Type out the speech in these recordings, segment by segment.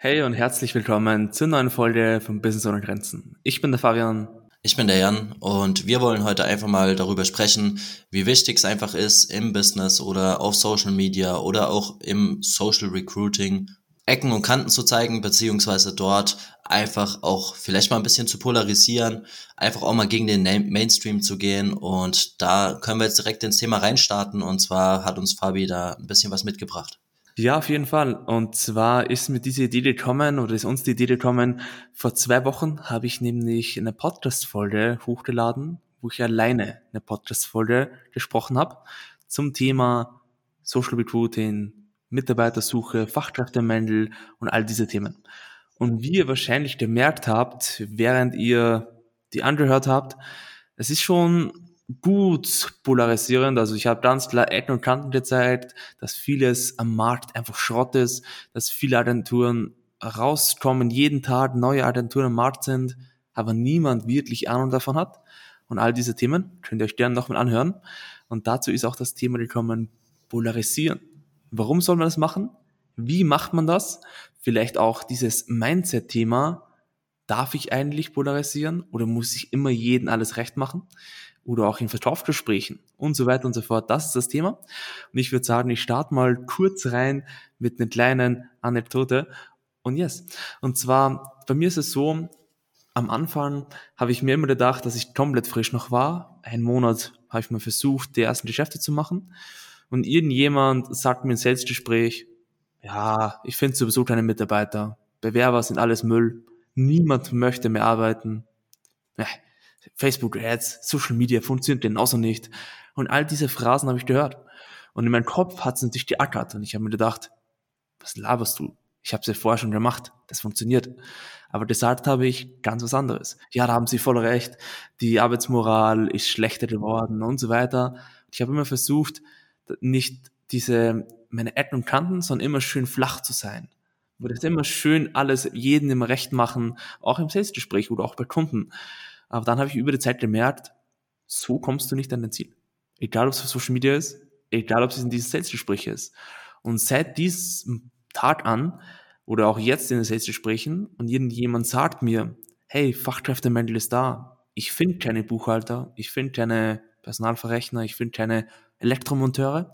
Hey und herzlich willkommen zur neuen Folge von Business ohne Grenzen. Ich bin der Fabian. Ich bin der Jan und wir wollen heute einfach mal darüber sprechen, wie wichtig es einfach ist, im Business oder auf Social Media oder auch im Social Recruiting Ecken und Kanten zu zeigen, beziehungsweise dort einfach auch vielleicht mal ein bisschen zu polarisieren, einfach auch mal gegen den Mainstream zu gehen. Und da können wir jetzt direkt ins Thema reinstarten. Und zwar hat uns Fabi da ein bisschen was mitgebracht. Ja, auf jeden Fall. Und zwar ist mir diese Idee gekommen oder ist uns die Idee gekommen, vor zwei Wochen habe ich nämlich eine Podcast-Folge hochgeladen, wo ich alleine eine Podcast-Folge gesprochen habe zum Thema Social Recruiting, Mitarbeitersuche, Fachkräftemangel und all diese Themen. Und wie ihr wahrscheinlich gemerkt habt, während ihr die angehört habt, es ist schon gut polarisierend. Also ich habe ganz klar Ecken und Kanten gezeigt, dass vieles am Markt einfach Schrott ist, dass viele Agenturen rauskommen, jeden Tag neue Agenturen am Markt sind, aber niemand wirklich Ahnung davon hat. Und all diese Themen könnt ihr euch gerne nochmal anhören. Und dazu ist auch das Thema gekommen, polarisieren. Warum soll man das machen? Wie macht man das? Vielleicht auch dieses Mindset-Thema. Darf ich eigentlich polarisieren oder muss ich immer jeden alles recht machen? Oder auch in Verkaufsgesprächen und so weiter und so fort. Das ist das Thema. Und ich würde sagen, ich starte mal kurz rein mit einer kleinen Anekdote. Und yes. Und zwar, bei mir ist es so, am Anfang habe ich mir immer gedacht, dass ich komplett frisch noch war. Einen Monat habe ich mal versucht, die ersten Geschäfte zu machen. Und irgendjemand sagt mir im Selbstgespräch, ja, ich finde sowieso keine Mitarbeiter. Bewerber sind alles Müll. Niemand möchte mehr arbeiten. Facebook Ads, Social Media funktioniert genauso nicht. Und all diese Phrasen habe ich gehört. Und in meinem Kopf hat es natürlich geackert. Und ich habe mir gedacht, was laberst du? Ich habe es ja vorher schon gemacht. Das funktioniert. Aber gesagt habe ich ganz was anderes. Ja, da haben Sie voll recht. Die Arbeitsmoral ist schlechter geworden und so weiter. Ich habe immer versucht, nicht diese, meine Ecken und Kanten, sondern immer schön flach zu sein. Würde es immer schön alles jedem im Recht machen, auch im Selbstgespräch oder auch bei Kunden. Aber dann habe ich über die Zeit gemerkt, so kommst du nicht an dein Ziel. Egal, ob es für Social Media ist, egal, ob es in diesen Selbstgespräch ist. Und seit diesem Tag an oder auch jetzt in den Selbstgesprächen und jemand sagt mir, hey, Fachkräftemangel ist da. Ich finde keine Buchhalter, ich finde keine Personalverrechner, ich finde keine Elektromonteure.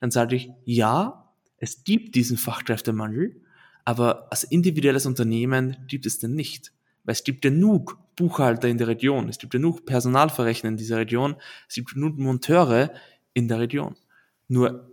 Dann sage ich, ja, es gibt diesen Fachkräftemangel, aber als individuelles Unternehmen gibt es den nicht. Weil es gibt genug Buchhalter in der Region, es gibt genug Personalverrechner in dieser Region, es gibt genug Monteure in der Region. Nur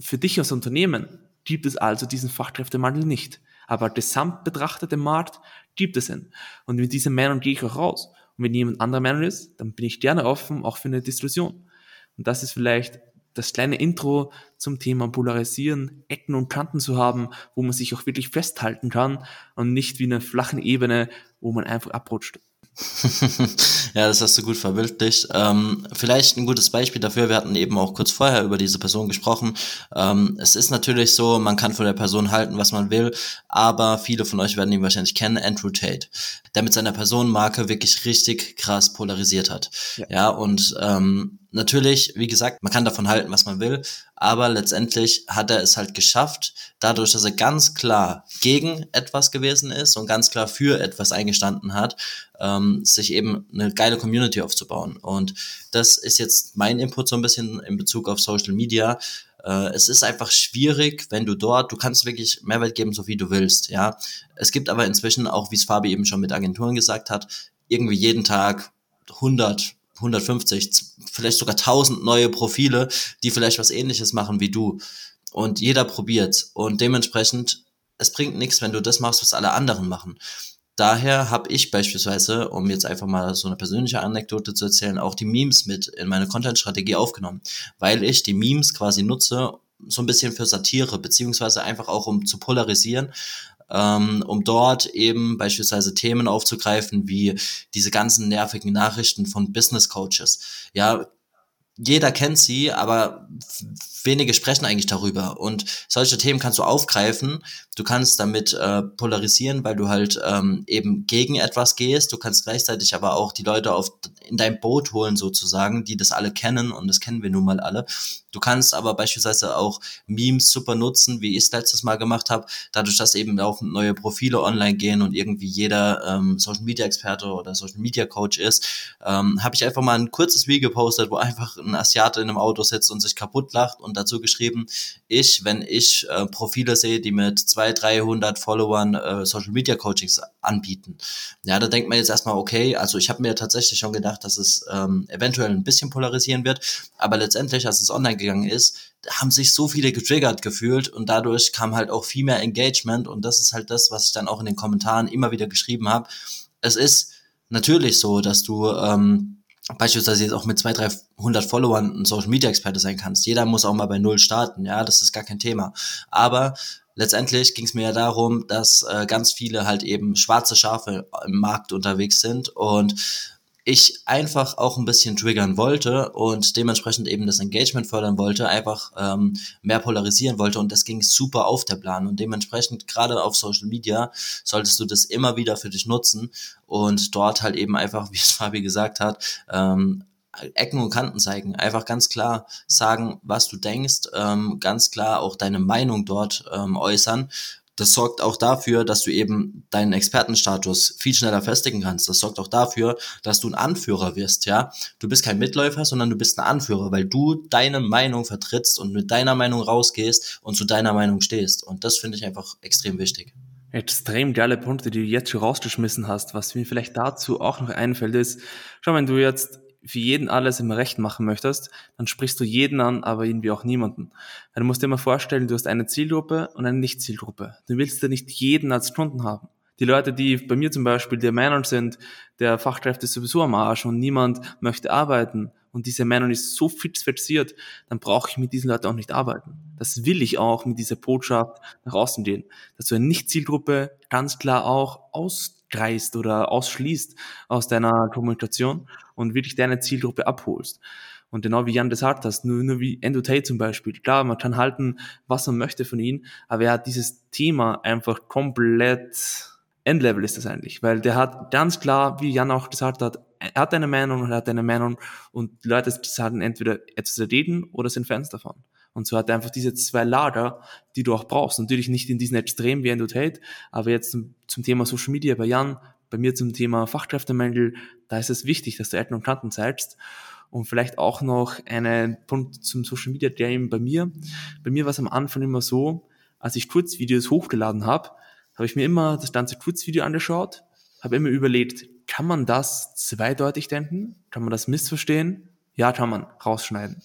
für dich als Unternehmen gibt es also diesen Fachkräftemangel nicht. Aber gesamt betrachtet im Markt gibt es ihn. Und mit dieser Meinung gehe ich auch raus. Und wenn jemand anderer Meinung ist, dann bin ich gerne offen, auch für eine Diskussion. Und das ist vielleicht das kleine Intro zum Thema Polarisieren, Ecken und Kanten zu haben, wo man sich auch wirklich festhalten kann und nicht wie eine flachen Ebene, wo man einfach abrutscht. ja, das hast du gut verbildlicht. Ähm, vielleicht ein gutes Beispiel dafür, wir hatten eben auch kurz vorher über diese Person gesprochen. Ähm, es ist natürlich so, man kann von der Person halten, was man will, aber viele von euch werden ihn wahrscheinlich kennen, Andrew Tate, der mit seiner Personenmarke wirklich richtig krass polarisiert hat. Ja, ja und ähm, natürlich, wie gesagt, man kann davon halten, was man will, aber letztendlich hat er es halt geschafft, dadurch, dass er ganz klar gegen etwas gewesen ist und ganz klar für etwas eingestanden hat, ähm, sich eben eine geile Community aufzubauen. Und das ist jetzt mein Input so ein bisschen in Bezug auf Social Media. Äh, es ist einfach schwierig, wenn du dort, du kannst wirklich Mehrwert geben, so wie du willst, ja. Es gibt aber inzwischen auch, wie es Fabi eben schon mit Agenturen gesagt hat, irgendwie jeden Tag 100 150, vielleicht sogar 1000 neue Profile, die vielleicht was ähnliches machen wie du. Und jeder probiert. Und dementsprechend, es bringt nichts, wenn du das machst, was alle anderen machen. Daher habe ich beispielsweise, um jetzt einfach mal so eine persönliche Anekdote zu erzählen, auch die Memes mit in meine Content-Strategie aufgenommen, weil ich die Memes quasi nutze, so ein bisschen für Satire, beziehungsweise einfach auch um zu polarisieren, um dort eben beispielsweise Themen aufzugreifen, wie diese ganzen nervigen Nachrichten von Business Coaches. Ja, jeder kennt sie, aber wenige sprechen eigentlich darüber. Und solche Themen kannst du aufgreifen. Du kannst damit äh, polarisieren, weil du halt ähm, eben gegen etwas gehst. Du kannst gleichzeitig aber auch die Leute auf in dein Boot holen sozusagen, die das alle kennen und das kennen wir nun mal alle. Du kannst aber beispielsweise auch Memes super nutzen, wie ich es letztes Mal gemacht habe, dadurch, dass eben auch neue Profile online gehen und irgendwie jeder ähm, Social Media Experte oder Social Media Coach ist, ähm, habe ich einfach mal ein kurzes Video gepostet, wo einfach ein Asiate in einem Auto sitzt und sich kaputt lacht und dazu geschrieben, ich, wenn ich äh, Profile sehe, die mit 200, 300 Followern äh, Social Media Coachings anbieten. Ja, da denkt man jetzt erstmal, okay, also ich habe mir tatsächlich schon gedacht, dass es ähm, eventuell ein bisschen polarisieren wird, aber letztendlich, als es online gegangen ist, haben sich so viele getriggert gefühlt und dadurch kam halt auch viel mehr Engagement und das ist halt das, was ich dann auch in den Kommentaren immer wieder geschrieben habe. Es ist natürlich so, dass du ähm, beispielsweise jetzt auch mit 200, 300 Followern ein Social Media Experte sein kannst. Jeder muss auch mal bei Null starten, ja, das ist gar kein Thema. Aber letztendlich ging es mir ja darum, dass äh, ganz viele halt eben schwarze Schafe im Markt unterwegs sind und ich einfach auch ein bisschen triggern wollte und dementsprechend eben das Engagement fördern wollte, einfach ähm, mehr polarisieren wollte und das ging super auf der Plan und dementsprechend gerade auf Social Media solltest du das immer wieder für dich nutzen und dort halt eben einfach, wie es Fabi gesagt hat, ähm, Ecken und Kanten zeigen, einfach ganz klar sagen, was du denkst, ähm, ganz klar auch deine Meinung dort ähm, äußern das sorgt auch dafür, dass du eben deinen Expertenstatus viel schneller festigen kannst. Das sorgt auch dafür, dass du ein Anführer wirst, ja. Du bist kein Mitläufer, sondern du bist ein Anführer, weil du deine Meinung vertrittst und mit deiner Meinung rausgehst und zu deiner Meinung stehst. Und das finde ich einfach extrem wichtig. Extrem geile Punkte, die du jetzt schon rausgeschmissen hast. Was mir vielleicht dazu auch noch einfällt ist, schau, wenn du jetzt für jeden alles immer recht machen möchtest, dann sprichst du jeden an, aber irgendwie auch niemanden. Weil du musst dir immer vorstellen, du hast eine Zielgruppe und eine Nicht-Zielgruppe. Du willst ja nicht jeden als Kunden haben. Die Leute, die bei mir zum Beispiel der Meinung sind, der Fachkräfte ist sowieso am Arsch und niemand möchte arbeiten und diese Meinung ist so fix fixiert, dann brauche ich mit diesen Leuten auch nicht arbeiten. Das will ich auch mit dieser Botschaft nach außen gehen. Dass du eine Nicht-Zielgruppe ganz klar auch ausgreist oder ausschließt aus deiner Kommunikation und wirklich deine Zielgruppe abholst. Und genau wie Jan das sagt hast, nur, nur wie Endo Tate zum Beispiel. Klar, man kann halten, was man möchte von ihm, aber er hat dieses Thema einfach komplett Endlevel ist das eigentlich, weil der hat ganz klar, wie Jan auch gesagt hat, er hat eine Meinung und er hat eine Meinung und die Leute sagen entweder etwas reden oder sind Fans davon. Und so hat er einfach diese zwei Lager, die du auch brauchst. Natürlich nicht in diesen Extremen wie Endo Tate, aber jetzt zum, zum Thema Social Media bei Jan, bei mir zum Thema Fachkräftemangel, da ist es wichtig, dass du Eltern und Kanten zeigst. Und vielleicht auch noch einen Punkt zum Social Media, eben bei mir, bei mir war es am Anfang immer so, als ich Kurzvideos hochgeladen habe, habe ich mir immer das ganze Kurzvideo angeschaut, habe immer überlegt, kann man das zweideutig denken? Kann man das missverstehen? Ja, kann man rausschneiden.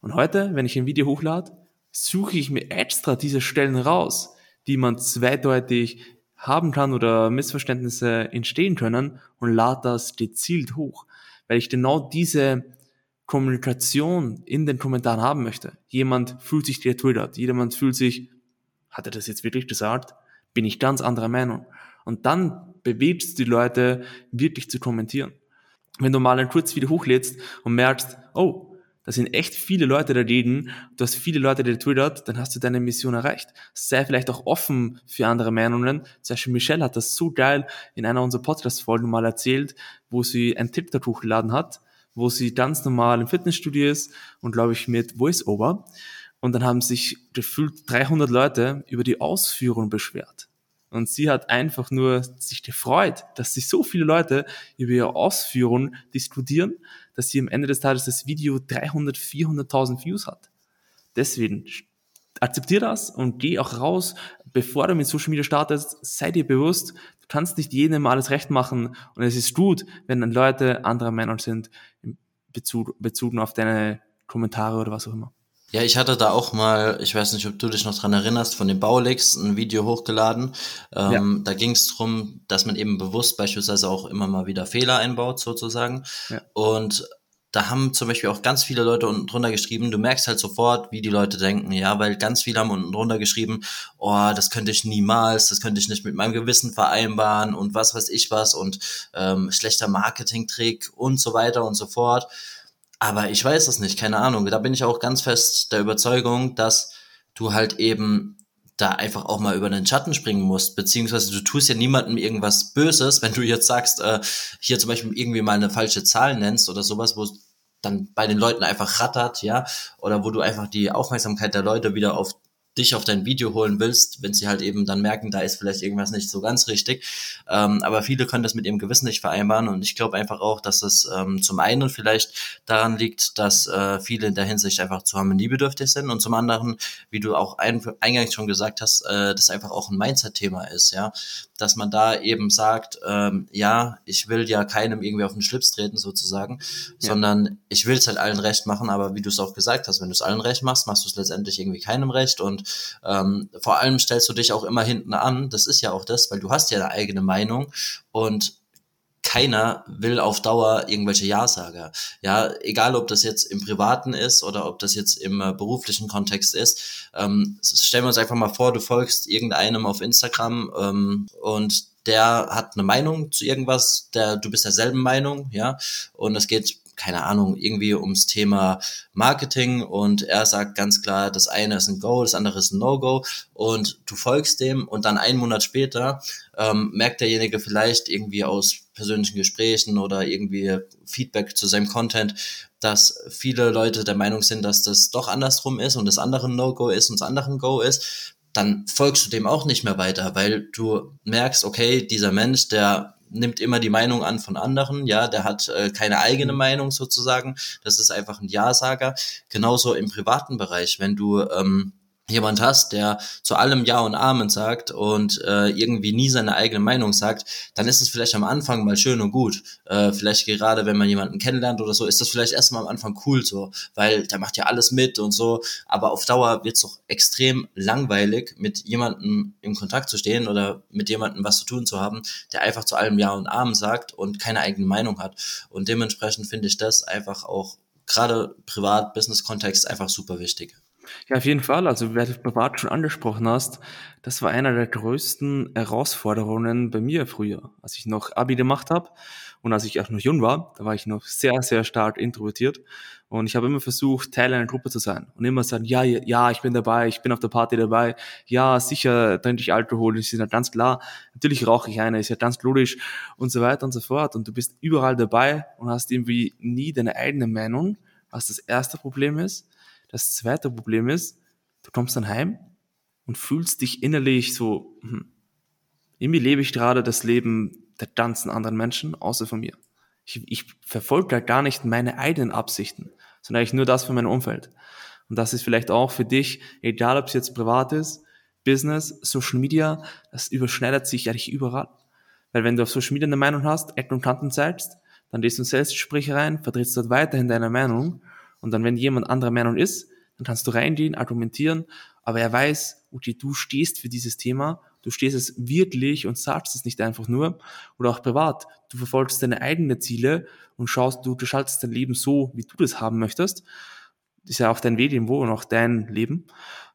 Und heute, wenn ich ein Video hochlade, suche ich mir extra diese Stellen raus, die man zweideutig haben kann oder Missverständnisse entstehen können und lade das gezielt hoch, weil ich genau diese Kommunikation in den Kommentaren haben möchte. Jemand fühlt sich getwittert, jemand fühlt sich, hat er das jetzt wirklich gesagt? Bin ich ganz anderer Meinung. Und dann bewegst du die Leute wirklich zu kommentieren. Wenn du mal ein Kurzvideo hochlädst und merkst, oh, da sind echt viele Leute dagegen, du hast viele Leute, die twittert, dann hast du deine Mission erreicht. Sei vielleicht auch offen für andere Meinungen. Zum Beispiel Michelle hat das so geil in einer unserer Podcast-Folgen mal erzählt, wo sie ein TikTok hochgeladen hat, wo sie ganz normal im Fitnessstudio ist und glaube ich mit Voice-Over. Und dann haben sich gefühlt 300 Leute über die Ausführung beschwert. Und sie hat einfach nur sich gefreut, dass sich so viele Leute über ihre Ausführungen diskutieren, dass sie am Ende des Tages das Video 300, 400.000 Views hat. Deswegen akzeptier das und geh auch raus, bevor du mit Social Media startest, sei dir bewusst, du kannst nicht jedem alles recht machen und es ist gut, wenn dann Leute anderer Meinung sind, bezogen auf deine Kommentare oder was auch immer. Ja, ich hatte da auch mal, ich weiß nicht, ob du dich noch dran erinnerst, von den Baulex ein Video hochgeladen. Ähm, ja. Da ging es darum, dass man eben bewusst beispielsweise auch immer mal wieder Fehler einbaut, sozusagen. Ja. Und da haben zum Beispiel auch ganz viele Leute unten drunter geschrieben, du merkst halt sofort, wie die Leute denken, ja, weil ganz viele haben unten drunter geschrieben, oh, das könnte ich niemals, das könnte ich nicht mit meinem Gewissen vereinbaren und was weiß ich was und ähm, schlechter Marketingtrick und so weiter und so fort. Aber ich weiß es nicht, keine Ahnung. Da bin ich auch ganz fest der Überzeugung, dass du halt eben da einfach auch mal über den Schatten springen musst, beziehungsweise du tust ja niemandem irgendwas Böses, wenn du jetzt sagst, äh, hier zum Beispiel irgendwie mal eine falsche Zahl nennst oder sowas, wo dann bei den Leuten einfach rattert, ja, oder wo du einfach die Aufmerksamkeit der Leute wieder auf dich auf dein Video holen willst, wenn sie halt eben dann merken, da ist vielleicht irgendwas nicht so ganz richtig. Ähm, aber viele können das mit ihrem Gewissen nicht vereinbaren und ich glaube einfach auch, dass es ähm, zum einen vielleicht daran liegt, dass äh, viele in der Hinsicht einfach zu harmoniebedürftig sind und zum anderen, wie du auch ein, eingangs schon gesagt hast, äh, das einfach auch ein Mindset-Thema ist, ja, dass man da eben sagt, ähm, ja, ich will ja keinem irgendwie auf den Schlips treten sozusagen, ja. sondern ich will es halt allen recht machen, aber wie du es auch gesagt hast, wenn du es allen recht machst, machst du es letztendlich irgendwie keinem recht und ähm, vor allem stellst du dich auch immer hinten an. Das ist ja auch das, weil du hast ja eine eigene Meinung und keiner will auf Dauer irgendwelche Ja-Sager. Ja, egal ob das jetzt im Privaten ist oder ob das jetzt im äh, beruflichen Kontext ist. Ähm, stellen wir uns einfach mal vor, du folgst irgendeinem auf Instagram ähm, und der hat eine Meinung zu irgendwas, der, du bist derselben Meinung, ja, und es geht keine Ahnung, irgendwie ums Thema Marketing und er sagt ganz klar, das eine ist ein Go, das andere ist ein No-Go und du folgst dem und dann einen Monat später ähm, merkt derjenige vielleicht irgendwie aus persönlichen Gesprächen oder irgendwie Feedback zu seinem Content, dass viele Leute der Meinung sind, dass das doch andersrum ist und das andere No-Go ist und das andere ein Go ist, dann folgst du dem auch nicht mehr weiter, weil du merkst, okay, dieser Mensch, der nimmt immer die Meinung an von anderen, ja, der hat äh, keine eigene Meinung sozusagen, das ist einfach ein Ja-Sager. Genauso im privaten Bereich, wenn du ähm, jemand hast, der zu allem Ja und Amen sagt und äh, irgendwie nie seine eigene Meinung sagt, dann ist es vielleicht am Anfang mal schön und gut. Äh, vielleicht gerade, wenn man jemanden kennenlernt oder so, ist das vielleicht erstmal am Anfang cool so, weil der macht ja alles mit und so. Aber auf Dauer wird es doch extrem langweilig, mit jemandem in Kontakt zu stehen oder mit jemandem was zu tun zu haben, der einfach zu allem Ja und Amen sagt und keine eigene Meinung hat. Und dementsprechend finde ich das einfach auch gerade privat, Business-Kontext einfach super wichtig. Ja, auf jeden Fall. Also, wer du privat schon angesprochen hast, das war einer der größten Herausforderungen bei mir früher, als ich noch Abi gemacht habe und als ich auch noch jung war, da war ich noch sehr, sehr stark introvertiert. Und ich habe immer versucht, Teil einer Gruppe zu sein und immer sagen, ja, ja, ich bin dabei, ich bin auf der Party dabei, ja, sicher trinke ich Alkohol, ist ja ganz klar, natürlich rauche ich eine, ist ja ganz logisch und so weiter und so fort. Und du bist überall dabei und hast irgendwie nie deine eigene Meinung, was das erste Problem ist das zweite Problem ist, du kommst dann heim und fühlst dich innerlich so, hm, irgendwie lebe ich gerade das Leben der ganzen anderen Menschen, außer von mir. Ich, ich verfolge da gar nicht meine eigenen Absichten, sondern eigentlich nur das von meinem Umfeld. Und das ist vielleicht auch für dich, egal ob es jetzt privat ist, Business, Social Media, das überschneidet sich eigentlich überall. Weil wenn du auf Social Media eine Meinung hast, Ecken und Kanten zeigst, dann gehst du in Selbstgespräche rein, vertrittst dort weiterhin deine Meinung und dann, wenn jemand anderer Meinung ist, dann kannst du reingehen, argumentieren, aber er weiß, okay, du stehst für dieses Thema, du stehst es wirklich und sagst es nicht einfach nur oder auch privat. Du verfolgst deine eigenen Ziele und schaust, du gestaltest dein Leben so, wie du das haben möchtest. Das ist ja auch dein Weg irgendwo und auch dein Leben.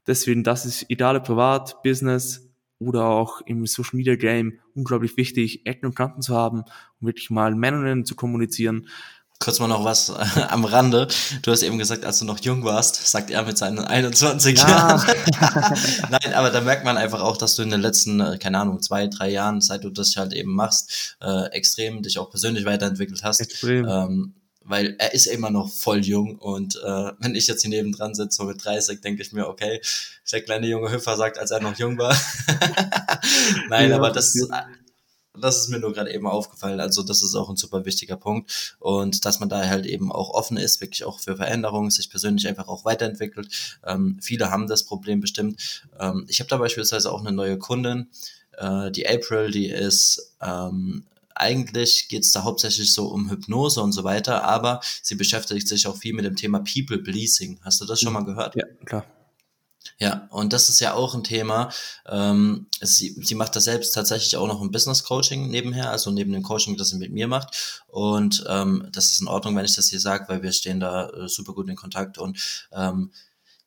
Deswegen, das ist egal privat, Business oder auch im Social Media Game unglaublich wichtig, Ecken und Kanten zu haben, um wirklich mal Meinungen zu kommunizieren kurz mal noch was äh, am Rande. Du hast eben gesagt, als du noch jung warst, sagt er mit seinen 21 ja. Jahren. Nein, aber da merkt man einfach auch, dass du in den letzten, äh, keine Ahnung, zwei, drei Jahren, seit du das halt eben machst, äh, extrem dich auch persönlich weiterentwickelt hast. Extrem. Ähm, weil er ist immer noch voll jung und äh, wenn ich jetzt hier nebendran sitze, so mit 30, denke ich mir, okay, der kleine junge Hüpfer sagt, als er noch jung war. Nein, ja, aber das, das ist mir nur gerade eben aufgefallen. Also das ist auch ein super wichtiger Punkt. Und dass man da halt eben auch offen ist, wirklich auch für Veränderungen, sich persönlich einfach auch weiterentwickelt. Ähm, viele haben das Problem bestimmt. Ähm, ich habe da beispielsweise auch eine neue Kundin, äh, die April, die ist ähm, eigentlich geht es da hauptsächlich so um Hypnose und so weiter, aber sie beschäftigt sich auch viel mit dem Thema People Pleasing. Hast du das schon mal gehört? Ja, klar. Ja, und das ist ja auch ein Thema. Ähm, sie, sie macht das selbst tatsächlich auch noch ein Business Coaching nebenher, also neben dem Coaching, das sie mit mir macht. Und ähm, das ist in Ordnung, wenn ich das hier sage, weil wir stehen da äh, super gut in Kontakt. Und ähm,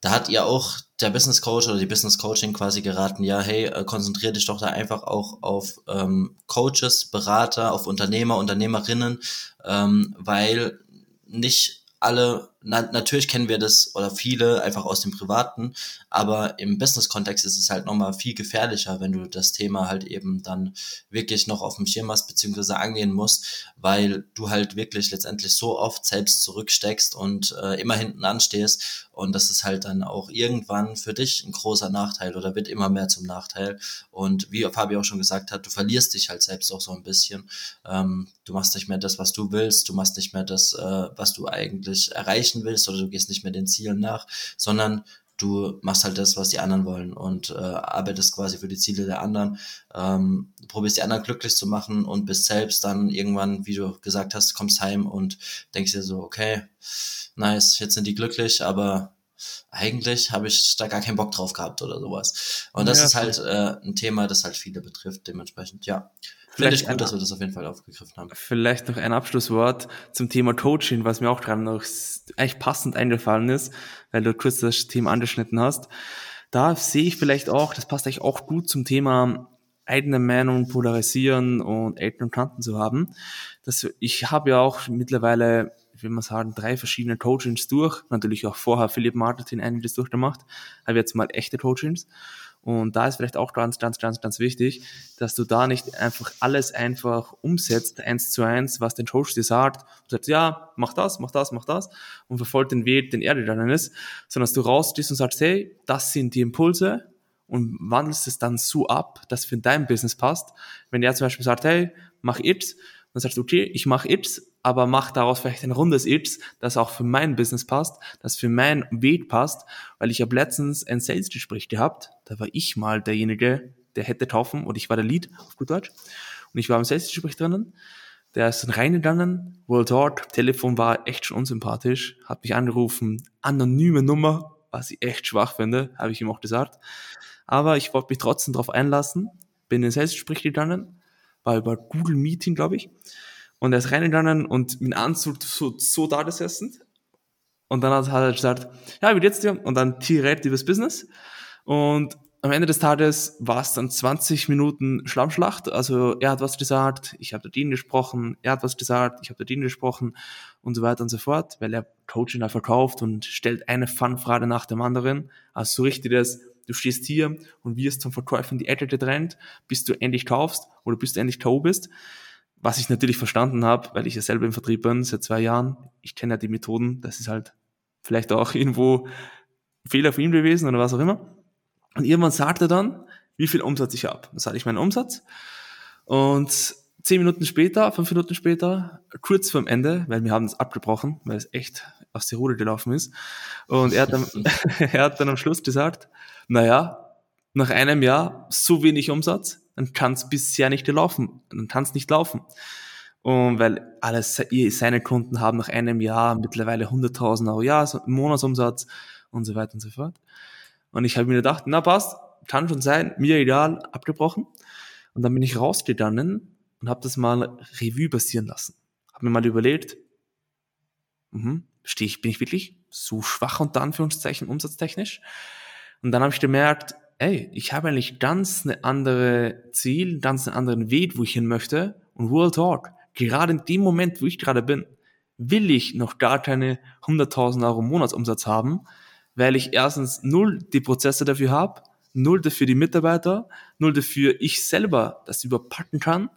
da hat ihr auch der Business Coach oder die Business Coaching quasi geraten, ja, hey, äh, konzentrier dich doch da einfach auch auf ähm, Coaches, Berater, auf Unternehmer, Unternehmerinnen, ähm, weil nicht alle, na, natürlich kennen wir das oder viele einfach aus dem Privaten, aber im Business-Kontext ist es halt nochmal viel gefährlicher, wenn du das Thema halt eben dann wirklich noch auf dem Schirm hast, beziehungsweise angehen musst, weil du halt wirklich letztendlich so oft selbst zurücksteckst und äh, immer hinten anstehst und das ist halt dann auch irgendwann für dich ein großer Nachteil oder wird immer mehr zum Nachteil und wie Fabi auch schon gesagt hat, du verlierst dich halt selbst auch so ein bisschen. Ähm, du machst nicht mehr das, was du willst, du machst nicht mehr das, äh, was du eigentlich erreichen willst oder du gehst nicht mehr den Zielen nach, sondern du machst halt das, was die anderen wollen und äh, arbeitest quasi für die Ziele der anderen, ähm, probierst die anderen glücklich zu machen und bist selbst dann irgendwann, wie du gesagt hast, kommst heim und denkst dir so, okay, nice, jetzt sind die glücklich, aber eigentlich habe ich da gar keinen Bock drauf gehabt oder sowas. Und das ja, ist halt äh, ein Thema, das halt viele betrifft, dementsprechend, ja. Finde ich gut, dass wir das auf jeden Fall aufgegriffen haben. Vielleicht noch ein Abschlusswort zum Thema Coaching, was mir auch gerade noch echt passend eingefallen ist, weil du kurz das Thema angeschnitten hast. Da sehe ich vielleicht auch, das passt eigentlich auch gut zum Thema eigene Meinung polarisieren und Eltern und Tanten zu haben. Das, ich habe ja auch mittlerweile, ich will mal sagen, drei verschiedene Coachings durch. Natürlich auch vorher Philipp Martin einiges durchgemacht. Habe jetzt mal echte Coachings. Und da ist vielleicht auch ganz, ganz, ganz, ganz wichtig, dass du da nicht einfach alles einfach umsetzt, eins zu eins, was den Coach dir sagt. Du sagst, ja, mach das, mach das, mach das und verfolgt den Weg, den er dir dann ist, sondern dass du rausgehst und sagst, hey, das sind die Impulse und wandelst es dann so ab, dass für dein Business passt. Wenn er zum Beispiel sagt, hey, mach X, dann sagst du, okay, ich mache X, aber mach daraus vielleicht ein rundes X, das auch für mein Business passt, das für mein Weg passt, weil ich habe letztens ein Sales-Gespräch gehabt, da war ich mal derjenige, der hätte taufen und ich war der Lead auf gut Deutsch. Und ich war im Sales-Gespräch drinnen, der ist dann reingegangen, World Talk, Telefon war echt schon unsympathisch, hat mich angerufen, anonyme Nummer, was ich echt schwach finde, habe ich ihm auch gesagt, aber ich wollte mich trotzdem darauf einlassen, bin ins Sales-Gespräch gegangen, war über Google Meeting, glaube ich, und er ist reingegangen und mit Anzug so, so da gesessen. Und dann hat er gesagt, ja, wie geht's dir? Und dann direkt übers Business. Und am Ende des Tages war es dann 20 Minuten Schlammschlacht. Also er hat was gesagt, ich habe dort ihn gesprochen, er hat was gesagt, ich habe dort ihn gesprochen und so weiter und so fort, weil er Coaching da verkauft und stellt eine Fun-Frage nach dem anderen. Also so richtig das, du stehst hier und wirst zum Verkäufer in die Ecke getrennt, bis du endlich kaufst oder bis du endlich K.O. bist. Was ich natürlich verstanden habe, weil ich ja selber im Vertrieb bin seit zwei Jahren. Ich kenne ja die Methoden. Das ist halt vielleicht auch irgendwo Fehler für ihn gewesen oder was auch immer. Und irgendwann sagt er dann, wie viel Umsatz ich habe. Dann sage ich meinen Umsatz. Und zehn Minuten später, fünf Minuten später, kurz vorm Ende, weil wir haben es abgebrochen, weil es echt aus der Ruhe gelaufen ist. Und er hat dann, er hat dann am Schluss gesagt, naja, nach einem Jahr so wenig Umsatz, dann kann es bisher nicht laufen, dann kann es nicht laufen. Und weil alles, seine Kunden haben nach einem Jahr mittlerweile 100.000 Euro Jahr, Monatsumsatz und so weiter und so fort. Und ich habe mir gedacht, na passt, kann schon sein, mir egal, abgebrochen. Und dann bin ich rausgegangen und habe das mal Revue passieren lassen. Habe mir mal überlegt, mhm, stehe ich, bin ich wirklich so schwach unter Anführungszeichen umsatztechnisch? Und dann habe ich gemerkt, ey, ich habe eigentlich ganz eine andere Ziel, ganz einen anderen Weg, wo ich hin möchte. Und World Talk, gerade in dem Moment, wo ich gerade bin, will ich noch gar keine 100.000 Euro Monatsumsatz haben, weil ich erstens null die Prozesse dafür habe, null dafür die Mitarbeiter, null dafür ich selber das überpacken kann.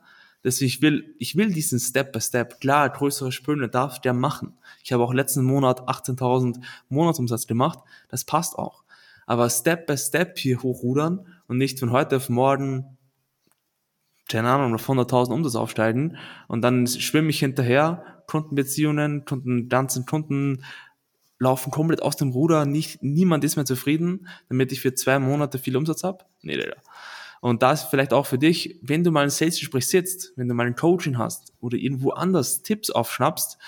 Deswegen ich will, ich will diesen Step by Step, klar, größere Sprünge darf der machen. Ich habe auch letzten Monat 18.000 Monatsumsatz gemacht. Das passt auch aber Step by Step hier hochrudern und nicht von heute auf morgen, keine Ahnung, auf 100.000 Umsatz aufsteigen und dann schwimme ich hinterher, Kundenbeziehungen, Kunden, ganzen Kunden laufen komplett aus dem Ruder, nicht, niemand ist mehr zufrieden, damit ich für zwei Monate viel Umsatz habe. Nee, Digga. Und das vielleicht auch für dich, wenn du mal ein Sales-Gespräch sitzt, wenn du mal ein Coaching hast oder irgendwo anders Tipps aufschnappst,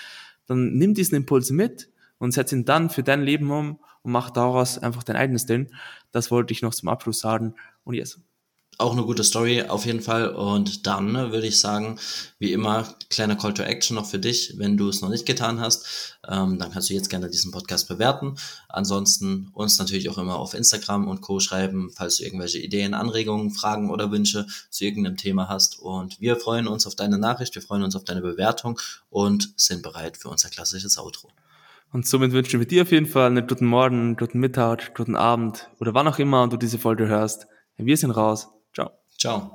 dann nimm diesen Impuls mit und setz ihn dann für dein Leben um und mach daraus einfach dein eigenes Ding. Das wollte ich noch zum Abschluss sagen. Und yes. Auch eine gute Story auf jeden Fall. Und dann ne, würde ich sagen, wie immer, kleiner Call to Action noch für dich. Wenn du es noch nicht getan hast, ähm, dann kannst du jetzt gerne diesen Podcast bewerten. Ansonsten uns natürlich auch immer auf Instagram und Co. schreiben, falls du irgendwelche Ideen, Anregungen, Fragen oder Wünsche zu irgendeinem Thema hast. Und wir freuen uns auf deine Nachricht, wir freuen uns auf deine Bewertung und sind bereit für unser klassisches Outro. Und somit wünschen wir dir auf jeden Fall einen guten Morgen, einen guten Mittag, einen guten Abend oder wann auch immer du diese Folge hörst. Wir sind raus. Ciao. Ciao.